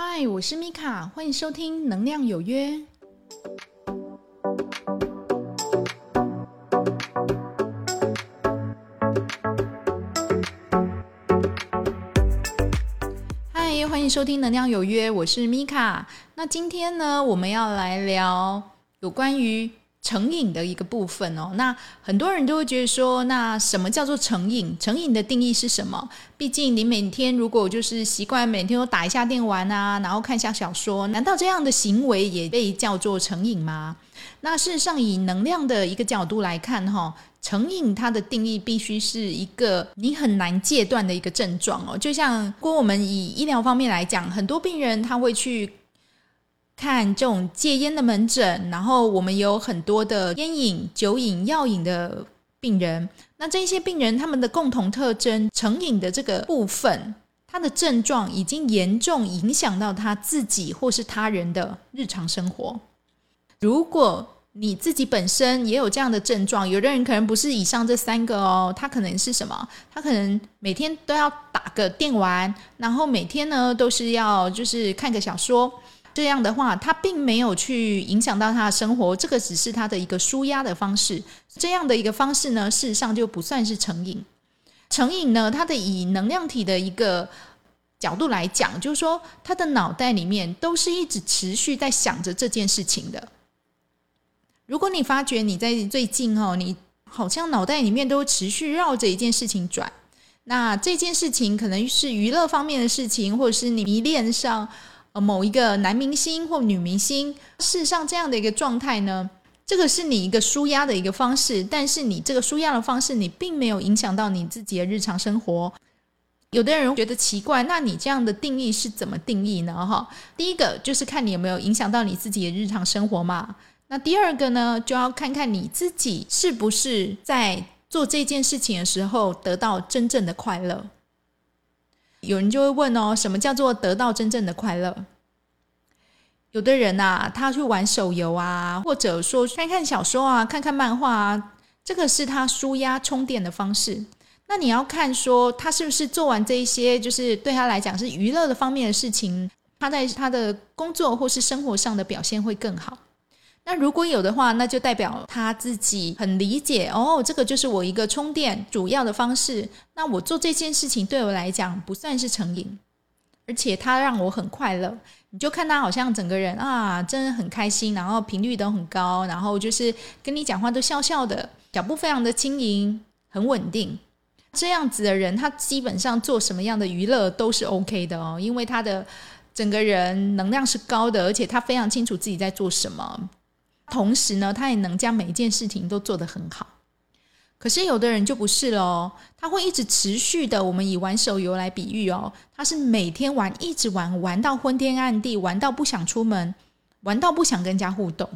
嗨，我是米卡，欢迎收听《能量有约》。嗨，欢迎收听《能量有约》，我是米卡。那今天呢，我们要来聊有关于。成瘾的一个部分哦，那很多人都会觉得说，那什么叫做成瘾？成瘾的定义是什么？毕竟你每天如果就是习惯每天都打一下电玩啊，然后看一下小说，难道这样的行为也被叫做成瘾吗？那事实上，以能量的一个角度来看，哈，成瘾它的定义必须是一个你很难戒断的一个症状哦。就像如果我们以医疗方面来讲，很多病人他会去。看这种戒烟的门诊，然后我们有很多的烟瘾、酒瘾、药瘾的病人。那这些病人他们的共同特征，成瘾的这个部分，他的症状已经严重影响到他自己或是他人的日常生活。如果你自己本身也有这样的症状，有的人可能不是以上这三个哦，他可能是什么？他可能每天都要打个电玩，然后每天呢都是要就是看个小说。这样的话，他并没有去影响到他的生活，这个只是他的一个舒压的方式。这样的一个方式呢，事实上就不算是成瘾。成瘾呢，它的以能量体的一个角度来讲，就是说他的脑袋里面都是一直持续在想着这件事情的。如果你发觉你在最近哦，你好像脑袋里面都持续绕着一件事情转，那这件事情可能是娱乐方面的事情，或者是你迷恋上。某一个男明星或女明星，事实上这样的一个状态呢，这个是你一个舒压的一个方式，但是你这个舒压的方式，你并没有影响到你自己的日常生活。有的人觉得奇怪，那你这样的定义是怎么定义呢？哈，第一个就是看你有没有影响到你自己的日常生活嘛。那第二个呢，就要看看你自己是不是在做这件事情的时候得到真正的快乐。有人就会问哦，什么叫做得到真正的快乐？有的人呐，他去玩手游啊，或者说看看小说啊，看看漫画啊，这个是他舒压充电的方式。那你要看说，他是不是做完这一些，就是对他来讲是娱乐的方面的事情，他在他的工作或是生活上的表现会更好。那如果有的话，那就代表他自己很理解哦，这个就是我一个充电主要的方式。那我做这件事情对我来讲不算是成瘾，而且他让我很快乐。你就看他好像整个人啊，真的很开心，然后频率都很高，然后就是跟你讲话都笑笑的，脚步非常的轻盈，很稳定。这样子的人，他基本上做什么样的娱乐都是 OK 的哦，因为他的整个人能量是高的，而且他非常清楚自己在做什么。同时呢，他也能将每一件事情都做得很好。可是有的人就不是喽，他会一直持续的。我们以玩手游来比喻哦，他是每天玩，一直玩，玩到昏天暗地，玩到不想出门，玩到不想跟人家互动。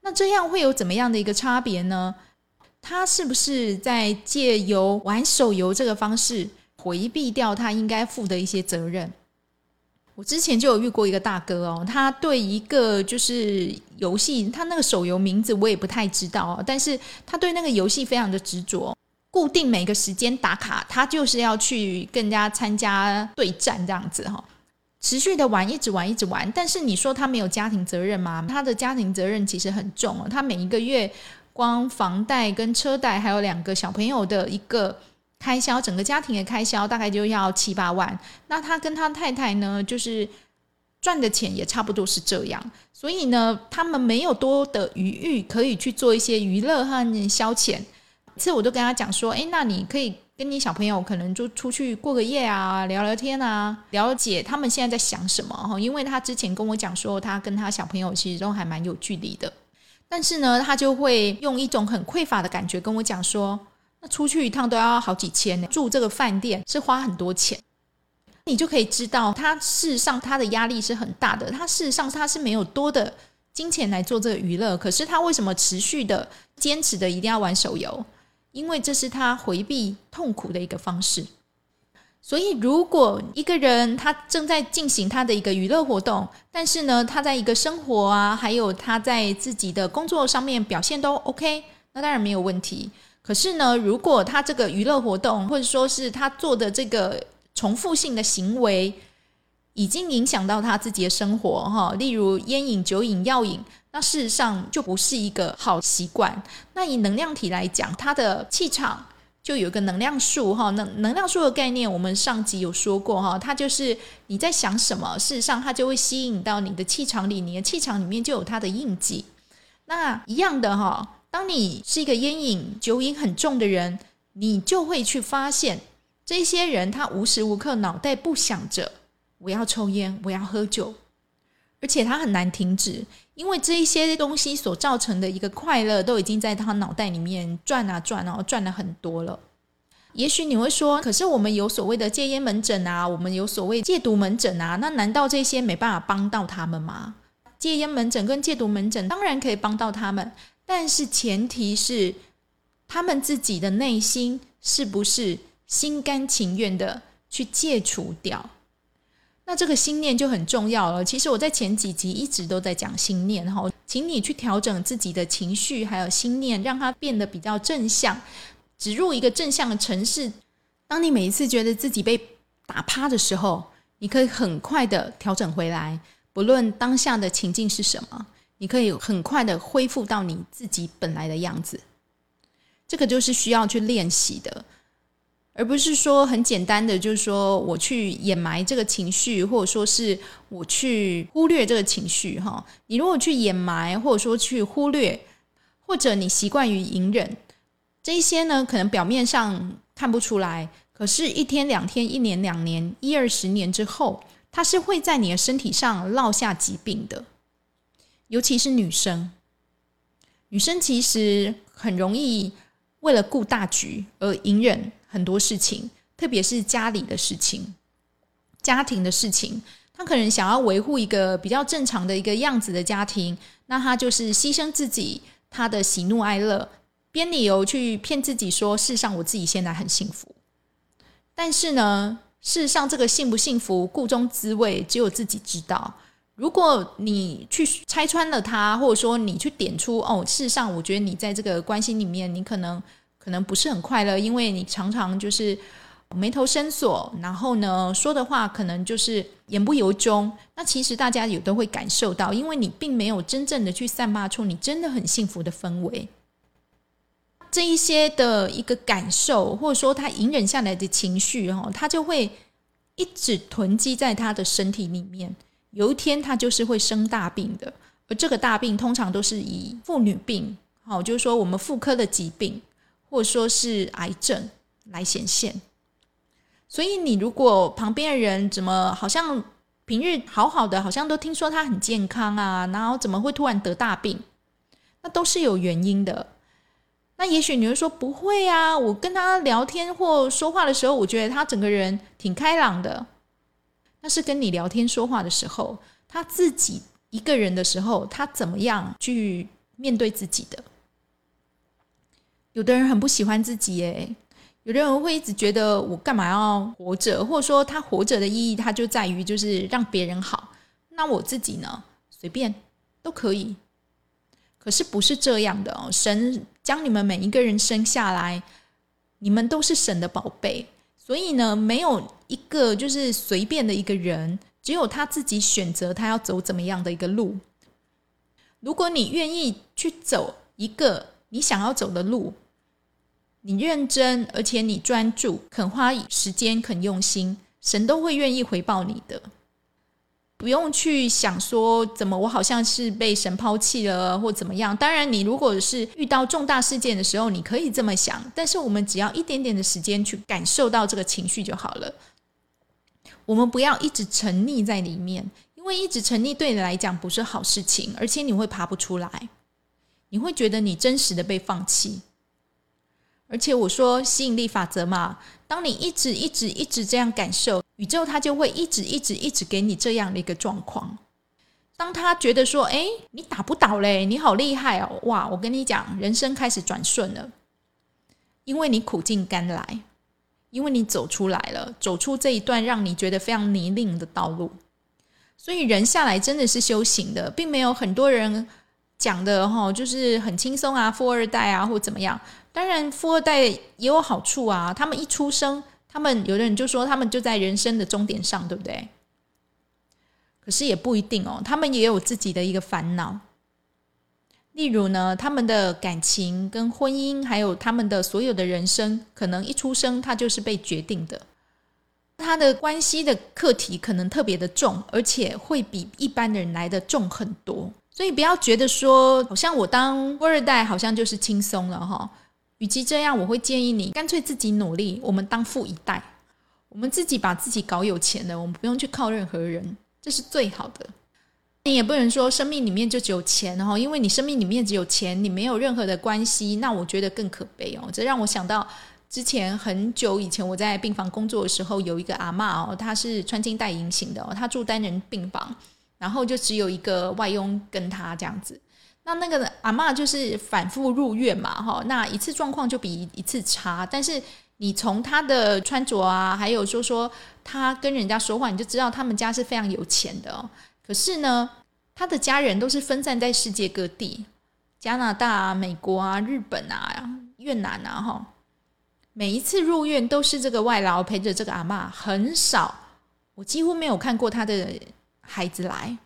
那这样会有怎么样的一个差别呢？他是不是在借由玩手游这个方式回避掉他应该负的一些责任？我之前就有遇过一个大哥哦，他对一个就是游戏，他那个手游名字我也不太知道哦，但是他对那个游戏非常的执着，固定每个时间打卡，他就是要去跟人家参加对战这样子哈，持续的玩，一直玩，一直玩。但是你说他没有家庭责任吗？他的家庭责任其实很重哦，他每一个月光房贷跟车贷，还有两个小朋友的一个。开销整个家庭的开销大概就要七八万，那他跟他太太呢，就是赚的钱也差不多是这样，所以呢，他们没有多的余裕可以去做一些娱乐和消遣。次我都跟他讲说，哎，那你可以跟你小朋友可能就出去过个夜啊，聊聊天啊，了解他们现在在想什么哈。因为他之前跟我讲说，他跟他小朋友其实都还蛮有距离的，但是呢，他就会用一种很匮乏的感觉跟我讲说。那出去一趟都要好几千呢，住这个饭店是花很多钱，你就可以知道他事实上他的压力是很大的。他事实上他是没有多的金钱来做这个娱乐，可是他为什么持续的坚持的一定要玩手游？因为这是他回避痛苦的一个方式。所以，如果一个人他正在进行他的一个娱乐活动，但是呢，他在一个生活啊，还有他在自己的工作上面表现都 OK，那当然没有问题。可是呢，如果他这个娱乐活动，或者说是他做的这个重复性的行为，已经影响到他自己的生活哈，例如烟瘾、酒瘾、药瘾，那事实上就不是一个好习惯。那以能量体来讲，它的气场就有一个能量数哈，能能量数的概念，我们上集有说过哈，它就是你在想什么，事实上它就会吸引到你的气场里，你的气场里面就有它的印记。那一样的哈，当你是一个烟瘾、酒瘾很重的人，你就会去发现，这些人他无时无刻脑袋不想着我要抽烟，我要喝酒，而且他很难停止，因为这一些东西所造成的一个快乐，都已经在他脑袋里面转啊转，然后转了很多了。也许你会说，可是我们有所谓的戒烟门诊啊，我们有所谓戒毒门诊啊，那难道这些没办法帮到他们吗？戒烟门诊跟戒毒门诊当然可以帮到他们，但是前提是他们自己的内心是不是心甘情愿的去戒除掉？那这个心念就很重要了。其实我在前几集一直都在讲心念哈，请你去调整自己的情绪还有心念，让它变得比较正向，植入一个正向的城市。当你每一次觉得自己被打趴的时候，你可以很快的调整回来。不论当下的情境是什么，你可以很快的恢复到你自己本来的样子。这个就是需要去练习的，而不是说很简单的，就是说我去掩埋这个情绪，或者说是我去忽略这个情绪。哈，你如果去掩埋，或者说去忽略，或者你习惯于隐忍，这一些呢，可能表面上看不出来，可是，一天、两天、一年、两年、一二十年之后。它是会在你的身体上落下疾病的，尤其是女生。女生其实很容易为了顾大局而隐忍很多事情，特别是家里的事情、家庭的事情。她可能想要维护一个比较正常的一个样子的家庭，那她就是牺牲自己，她的喜怒哀乐，编理由去骗自己说，事实上我自己现在很幸福。但是呢？事实上，这个幸不幸福、故中滋味，只有自己知道。如果你去拆穿了他，或者说你去点出哦，事实上，我觉得你在这个关系里面，你可能可能不是很快乐，因为你常常就是眉头深锁，然后呢说的话可能就是言不由衷。那其实大家也都会感受到，因为你并没有真正的去散发出你真的很幸福的氛围。这一些的一个感受，或者说他隐忍下来的情绪，哈，他就会一直囤积在他的身体里面。有一天，他就是会生大病的。而这个大病通常都是以妇女病，好，就是说我们妇科的疾病，或者说是癌症来显现。所以，你如果旁边的人怎么好像平日好好的，好像都听说他很健康啊，然后怎么会突然得大病？那都是有原因的。那也许你会说不会啊，我跟他聊天或说话的时候，我觉得他整个人挺开朗的。那是跟你聊天说话的时候，他自己一个人的时候，他怎么样去面对自己的？有的人很不喜欢自己，诶，有的人会一直觉得我干嘛要活着，或者说他活着的意义，他就在于就是让别人好。那我自己呢，随便都可以。可是不是这样的哦，神将你们每一个人生下来，你们都是神的宝贝，所以呢，没有一个就是随便的一个人，只有他自己选择他要走怎么样的一个路。如果你愿意去走一个你想要走的路，你认真而且你专注，肯花时间，肯用心，神都会愿意回报你的。不用去想说怎么我好像是被神抛弃了或怎么样。当然，你如果是遇到重大事件的时候，你可以这么想。但是我们只要一点点的时间去感受到这个情绪就好了。我们不要一直沉溺在里面，因为一直沉溺对你来讲不是好事情，而且你会爬不出来，你会觉得你真实的被放弃。而且我说吸引力法则嘛，当你一直一直一直这样感受，宇宙它就会一直一直一直给你这样的一个状况。当他觉得说：“哎，你打不倒嘞，你好厉害哦！”哇，我跟你讲，人生开始转顺了，因为你苦尽甘来，因为你走出来了，走出这一段让你觉得非常泥泞的道路。所以人下来真的是修行的，并没有很多人讲的哈，就是很轻松啊，富二代啊，或怎么样。当然，富二代也有好处啊。他们一出生，他们有的人就说他们就在人生的终点上，对不对？可是也不一定哦，他们也有自己的一个烦恼。例如呢，他们的感情跟婚姻，还有他们的所有的人生，可能一出生他就是被决定的。他的关系的课题可能特别的重，而且会比一般的人来的重很多。所以不要觉得说，好像我当富二代好像就是轻松了哈。与其这样，我会建议你干脆自己努力，我们当富一代，我们自己把自己搞有钱了，我们不用去靠任何人，这是最好的。你也不能说生命里面就只有钱哦，因为你生命里面只有钱，你没有任何的关系，那我觉得更可悲哦。这让我想到之前很久以前我在病房工作的时候，有一个阿嬷哦，她是穿金戴银型的哦，她住单人病房，然后就只有一个外佣跟她这样子。那那个阿嬷就是反复入院嘛哈，那一次状况就比一次差，但是你从她的穿着啊，还有说说她跟人家说话，你就知道他们家是非常有钱的哦。可是呢，他的家人都是分散在世界各地，加拿大啊、美国啊、日本啊、越南啊，哈，每一次入院都是这个外劳陪着这个阿妈，很少，我几乎没有看过他的孩子来。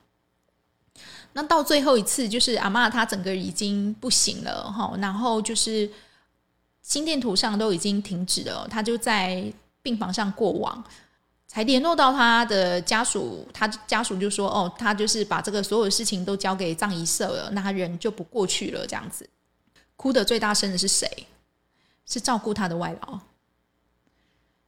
那到最后一次，就是阿妈她整个已经不行了，哈，然后就是心电图上都已经停止了，他就在病房上过往。才联络到他的家属，他家属就说：“哦，他就是把这个所有事情都交给葬仪社了，那他人就不过去了。”这样子，哭的最大声的是谁？是照顾他的外劳。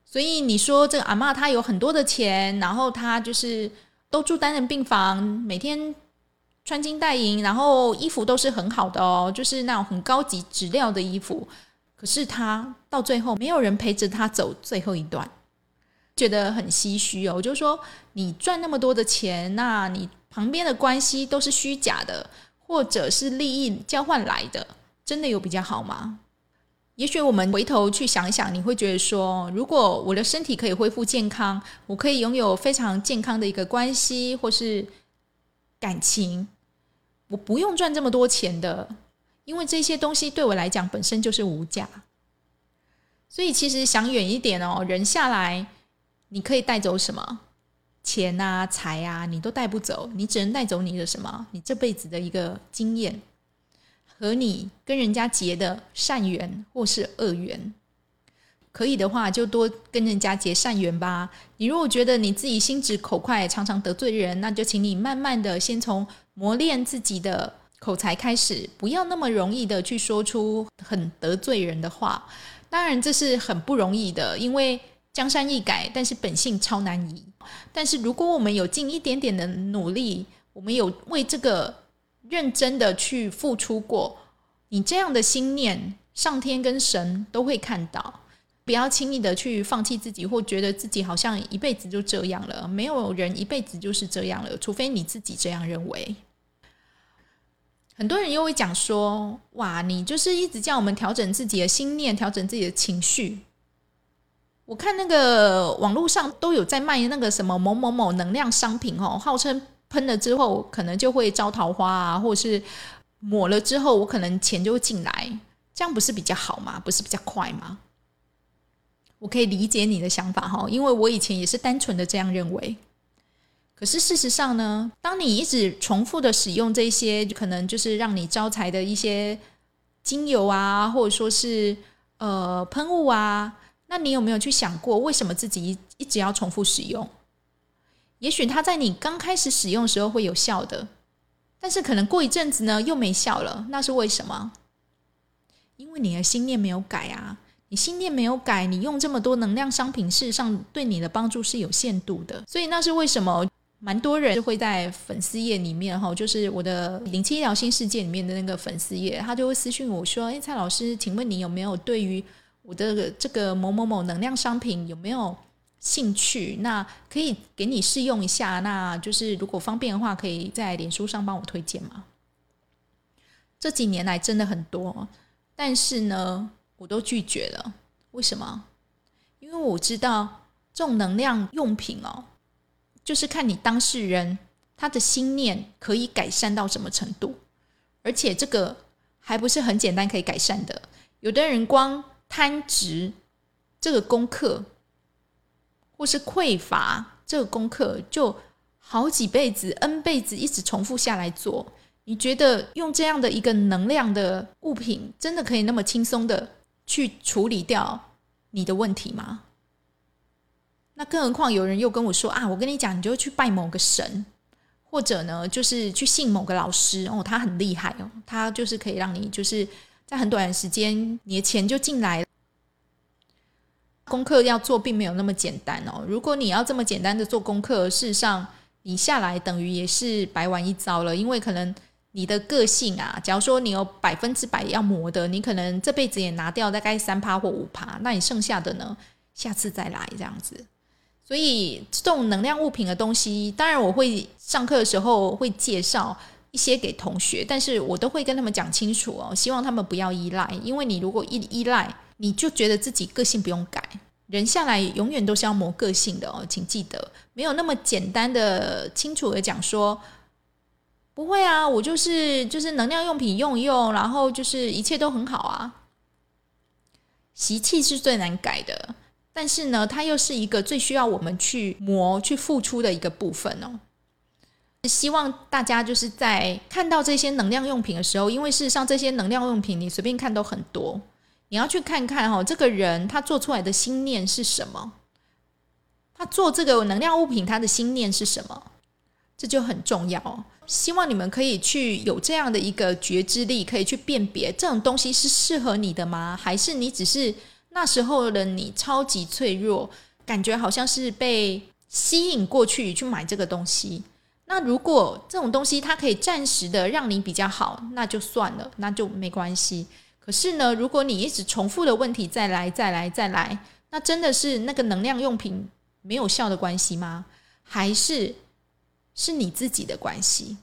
所以你说这个阿妈她有很多的钱，然后她就是都住单人病房，每天穿金戴银，然后衣服都是很好的哦，就是那种很高级质料的衣服。可是他到最后没有人陪着他走最后一段。觉得很唏嘘哦，我就说你赚那么多的钱，那你旁边的关系都是虚假的，或者是利益交换来的，真的有比较好吗？也许我们回头去想想，你会觉得说，如果我的身体可以恢复健康，我可以拥有非常健康的一个关系或是感情，我不用赚这么多钱的，因为这些东西对我来讲本身就是无价。所以其实想远一点哦，人下来。你可以带走什么钱啊、财啊，你都带不走，你只能带走你的什么？你这辈子的一个经验和你跟人家结的善缘或是恶缘。可以的话，就多跟人家结善缘吧。你如果觉得你自己心直口快，常常得罪人，那就请你慢慢的先从磨练自己的口才开始，不要那么容易的去说出很得罪人的话。当然，这是很不容易的，因为。江山易改，但是本性超难移。但是如果我们有尽一点点的努力，我们有为这个认真的去付出过，你这样的心念，上天跟神都会看到。不要轻易的去放弃自己，或觉得自己好像一辈子就这样了。没有人一辈子就是这样了，除非你自己这样认为。很多人又会讲说：“哇，你就是一直叫我们调整自己的心念，调整自己的情绪。”我看那个网络上都有在卖那个什么某某某能量商品哦，号称喷了之后可能就会招桃花啊，或者是抹了之后我可能钱就会进来，这样不是比较好吗？不是比较快吗？我可以理解你的想法哈，因为我以前也是单纯的这样认为。可是事实上呢，当你一直重复的使用这些可能就是让你招财的一些精油啊，或者说是呃喷雾啊。那你有没有去想过，为什么自己一直要重复使用？也许它在你刚开始使用的时候会有效的，但是可能过一阵子呢又没效了，那是为什么？因为你的心念没有改啊！你心念没有改，你用这么多能量商品，事实上对你的帮助是有限度的。所以那是为什么？蛮多人就会在粉丝页里面哈，就是我的灵气医疗新世界里面的那个粉丝页，他就会私信我说：“哎，蔡老师，请问你有没有对于？”我的这个某某某能量商品有没有兴趣？那可以给你试用一下。那就是如果方便的话，可以在脸书上帮我推荐吗？这几年来真的很多，但是呢，我都拒绝了。为什么？因为我知道这种能量用品哦，就是看你当事人他的心念可以改善到什么程度，而且这个还不是很简单可以改善的。有的人光贪执这个功课，或是匮乏这个功课，就好几辈子、N 辈子一直重复下来做，你觉得用这样的一个能量的物品，真的可以那么轻松的去处理掉你的问题吗？那更何况有人又跟我说啊，我跟你讲，你就去拜某个神，或者呢，就是去信某个老师哦，他很厉害哦，他就是可以让你就是在很短的时间，你的钱就进来。功课要做，并没有那么简单哦。如果你要这么简单的做功课，事实上。你下来等于也是白玩一遭了，因为可能你的个性啊，假如说你有百分之百要磨的，你可能这辈子也拿掉大概三趴或五趴，那你剩下的呢，下次再来这样子。所以这种能量物品的东西，当然我会上课的时候会介绍一些给同学，但是我都会跟他们讲清楚哦，希望他们不要依赖，因为你如果依依赖，你就觉得自己个性不用改。人下来永远都是要磨个性的哦，请记得，没有那么简单的、清楚的讲说，不会啊，我就是就是能量用品用一用，然后就是一切都很好啊。习气是最难改的，但是呢，它又是一个最需要我们去磨、去付出的一个部分哦。希望大家就是在看到这些能量用品的时候，因为事实上这些能量用品你随便看都很多。你要去看看哈，这个人他做出来的心念是什么？他做这个能量物品，他的心念是什么？这就很重要。希望你们可以去有这样的一个觉知力，可以去辨别这种东西是适合你的吗？还是你只是那时候的你超级脆弱，感觉好像是被吸引过去去买这个东西？那如果这种东西它可以暂时的让你比较好，那就算了，那就没关系。可是呢，如果你一直重复的问题再来再来再来，那真的是那个能量用品没有效的关系吗？还是是你自己的关系？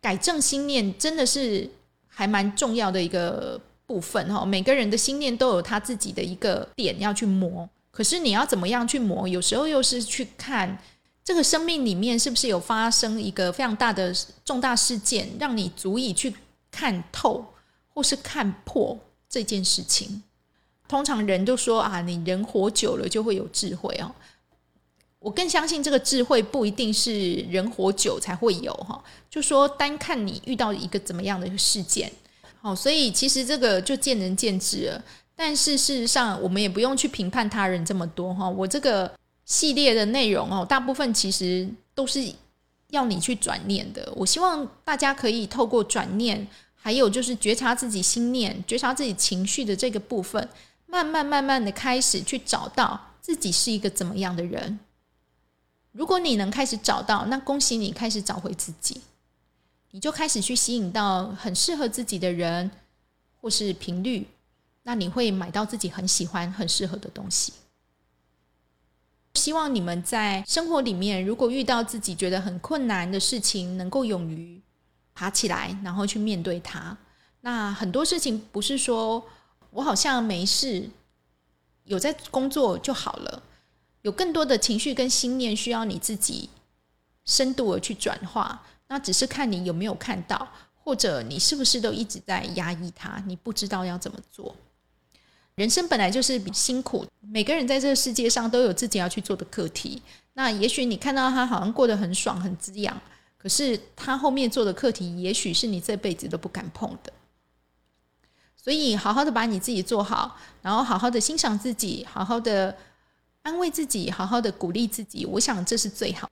改正心念真的是还蛮重要的一个部分哈。每个人的心念都有他自己的一个点要去磨，可是你要怎么样去磨？有时候又是去看这个生命里面是不是有发生一个非常大的重大事件，让你足以去看透。或是看破这件事情，通常人都说啊，你人活久了就会有智慧哦。我更相信这个智慧不一定是人活久才会有哈，就说单看你遇到一个怎么样的一个事件，好，所以其实这个就见仁见智了。但是事实上，我们也不用去评判他人这么多哈。我这个系列的内容哦，大部分其实都是要你去转念的。我希望大家可以透过转念。还有就是觉察自己心念、觉察自己情绪的这个部分，慢慢慢慢的开始去找到自己是一个怎么样的人。如果你能开始找到，那恭喜你开始找回自己，你就开始去吸引到很适合自己的人或是频率，那你会买到自己很喜欢、很适合的东西。希望你们在生活里面，如果遇到自己觉得很困难的事情，能够勇于。爬起来，然后去面对它。那很多事情不是说我好像没事，有在工作就好了。有更多的情绪跟心念需要你自己深度的去转化。那只是看你有没有看到，或者你是不是都一直在压抑它，你不知道要怎么做。人生本来就是辛苦，每个人在这个世界上都有自己要去做的课题。那也许你看到他好像过得很爽、很滋养。可是他后面做的课题，也许是你这辈子都不敢碰的。所以，好好的把你自己做好，然后好好的欣赏自己，好好的安慰自己，好好的鼓励自己。我想这是最好。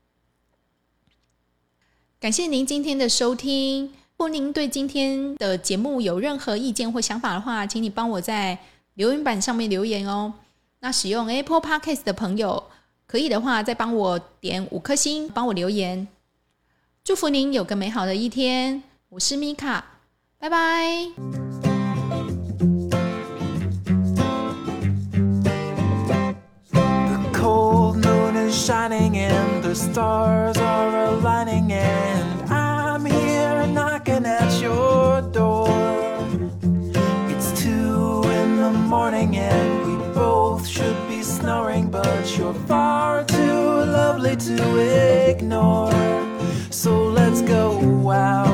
感谢您今天的收听。如果您对今天的节目有任何意见或想法的话，请你帮我在留言板上面留言哦。那使用 Apple Podcast 的朋友，可以的话再帮我点五颗星，帮我留言。祝福您有个美好的一天，我是米卡，拜拜。Shining and the stars are aligning and I'm here knocking at your door. It's two in the morning and we both should be snoring, but you're far too lovely to ignore. So let's go out